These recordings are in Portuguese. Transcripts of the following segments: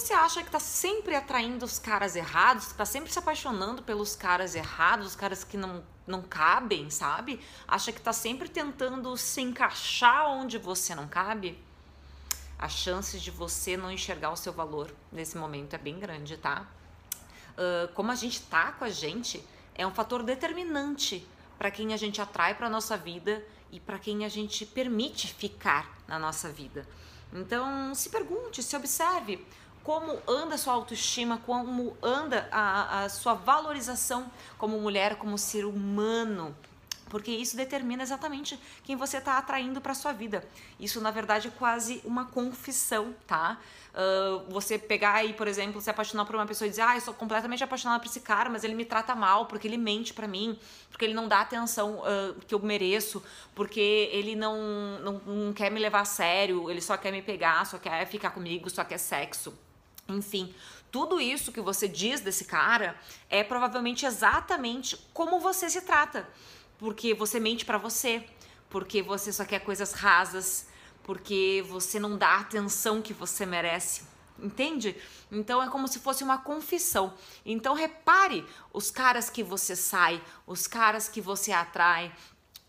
você acha que tá sempre atraindo os caras errados, que tá sempre se apaixonando pelos caras errados, os caras que não, não cabem, sabe? Acha que tá sempre tentando se encaixar onde você não cabe? A chance de você não enxergar o seu valor nesse momento é bem grande, tá? Uh, como a gente tá com a gente é um fator determinante para quem a gente atrai para nossa vida e para quem a gente permite ficar na nossa vida. Então, se pergunte, se observe como anda a sua autoestima, como anda a, a sua valorização como mulher, como ser humano porque isso determina exatamente quem você está atraindo para sua vida. Isso, na verdade, é quase uma confissão, tá? Uh, você pegar aí, por exemplo, se apaixonar por uma pessoa e dizer, ah, eu sou completamente apaixonada por esse cara, mas ele me trata mal, porque ele mente para mim, porque ele não dá a atenção uh, que eu mereço, porque ele não, não, não quer me levar a sério, ele só quer me pegar, só quer ficar comigo, só quer sexo. Enfim, tudo isso que você diz desse cara é provavelmente exatamente como você se trata porque você mente para você, porque você só quer coisas rasas, porque você não dá a atenção que você merece. Entende? Então é como se fosse uma confissão. Então repare os caras que você sai, os caras que você atrai,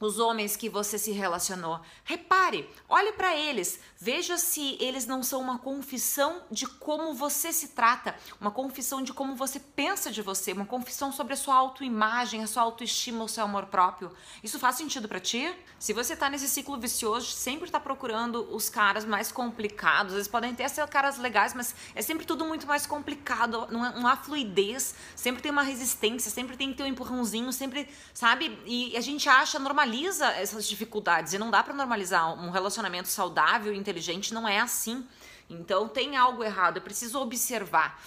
os homens que você se relacionou. Repare, olhe para eles, veja se eles não são uma confissão de como você se trata, uma confissão de como você pensa de você, uma confissão sobre a sua autoimagem, a sua autoestima, o seu amor próprio. Isso faz sentido para ti? Se você tá nesse ciclo vicioso, sempre tá procurando os caras mais complicados, eles podem ter ser caras legais, mas é sempre tudo muito mais complicado, não, é, há fluidez, sempre tem uma resistência, sempre tem que ter um empurrãozinho, sempre, sabe? E a gente acha normal normaliza essas dificuldades e não dá para normalizar um relacionamento saudável e inteligente, não é assim. Então tem algo errado, eu preciso observar.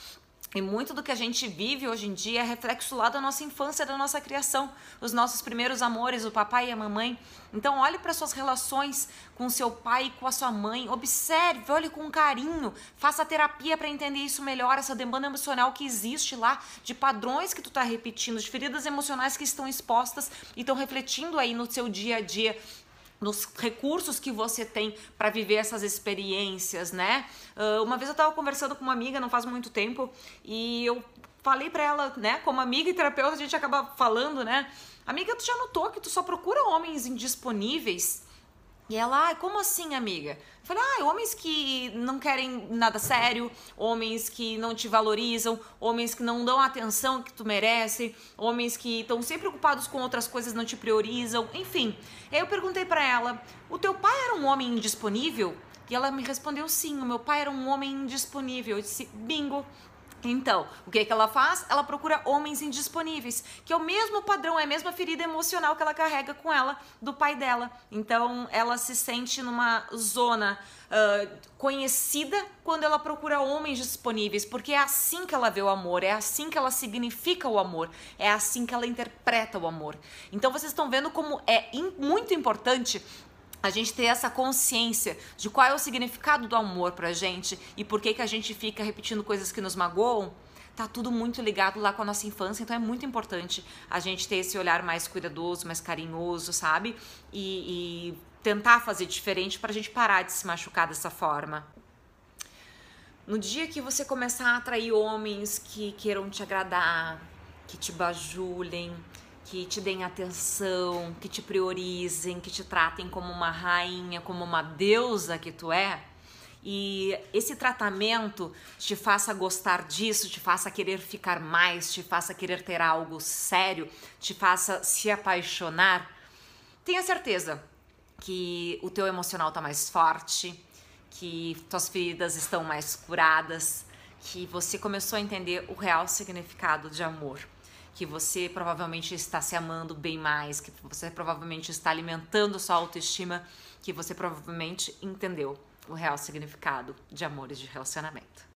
E muito do que a gente vive hoje em dia é reflexo lá da nossa infância, da nossa criação, os nossos primeiros amores, o papai e a mamãe. Então, olhe para suas relações com seu pai e com a sua mãe, observe, olhe com carinho, faça terapia para entender isso melhor, essa demanda emocional que existe lá, de padrões que tu está repetindo, de feridas emocionais que estão expostas e estão refletindo aí no seu dia a dia nos recursos que você tem para viver essas experiências, né? Uh, uma vez eu estava conversando com uma amiga, não faz muito tempo, e eu falei para ela, né, como amiga e terapeuta, a gente acaba falando, né? Amiga, tu já notou que tu só procura homens indisponíveis? E ela, ah, como assim, amiga? Eu falei, ah, homens que não querem nada sério, homens que não te valorizam, homens que não dão a atenção que tu merece, homens que estão sempre ocupados com outras coisas, não te priorizam, enfim. Aí eu perguntei para ela, o teu pai era um homem indisponível? E ela me respondeu sim, o meu pai era um homem indisponível. Eu disse, bingo, então, o que, que ela faz? Ela procura homens indisponíveis, que é o mesmo padrão, é a mesma ferida emocional que ela carrega com ela do pai dela. Então, ela se sente numa zona uh, conhecida quando ela procura homens disponíveis, porque é assim que ela vê o amor, é assim que ela significa o amor, é assim que ela interpreta o amor. Então, vocês estão vendo como é muito importante a gente ter essa consciência de qual é o significado do amor pra gente e por que, que a gente fica repetindo coisas que nos magoam, tá tudo muito ligado lá com a nossa infância, então é muito importante a gente ter esse olhar mais cuidadoso, mais carinhoso, sabe? E, e tentar fazer diferente pra gente parar de se machucar dessa forma. No dia que você começar a atrair homens que queiram te agradar, que te bajulem, que te deem atenção, que te priorizem, que te tratem como uma rainha, como uma deusa que tu é, e esse tratamento te faça gostar disso, te faça querer ficar mais, te faça querer ter algo sério, te faça se apaixonar, tenha certeza que o teu emocional está mais forte, que tuas feridas estão mais curadas, que você começou a entender o real significado de amor que você provavelmente está se amando bem mais, que você provavelmente está alimentando sua autoestima, que você provavelmente entendeu o real significado de amor e de relacionamento.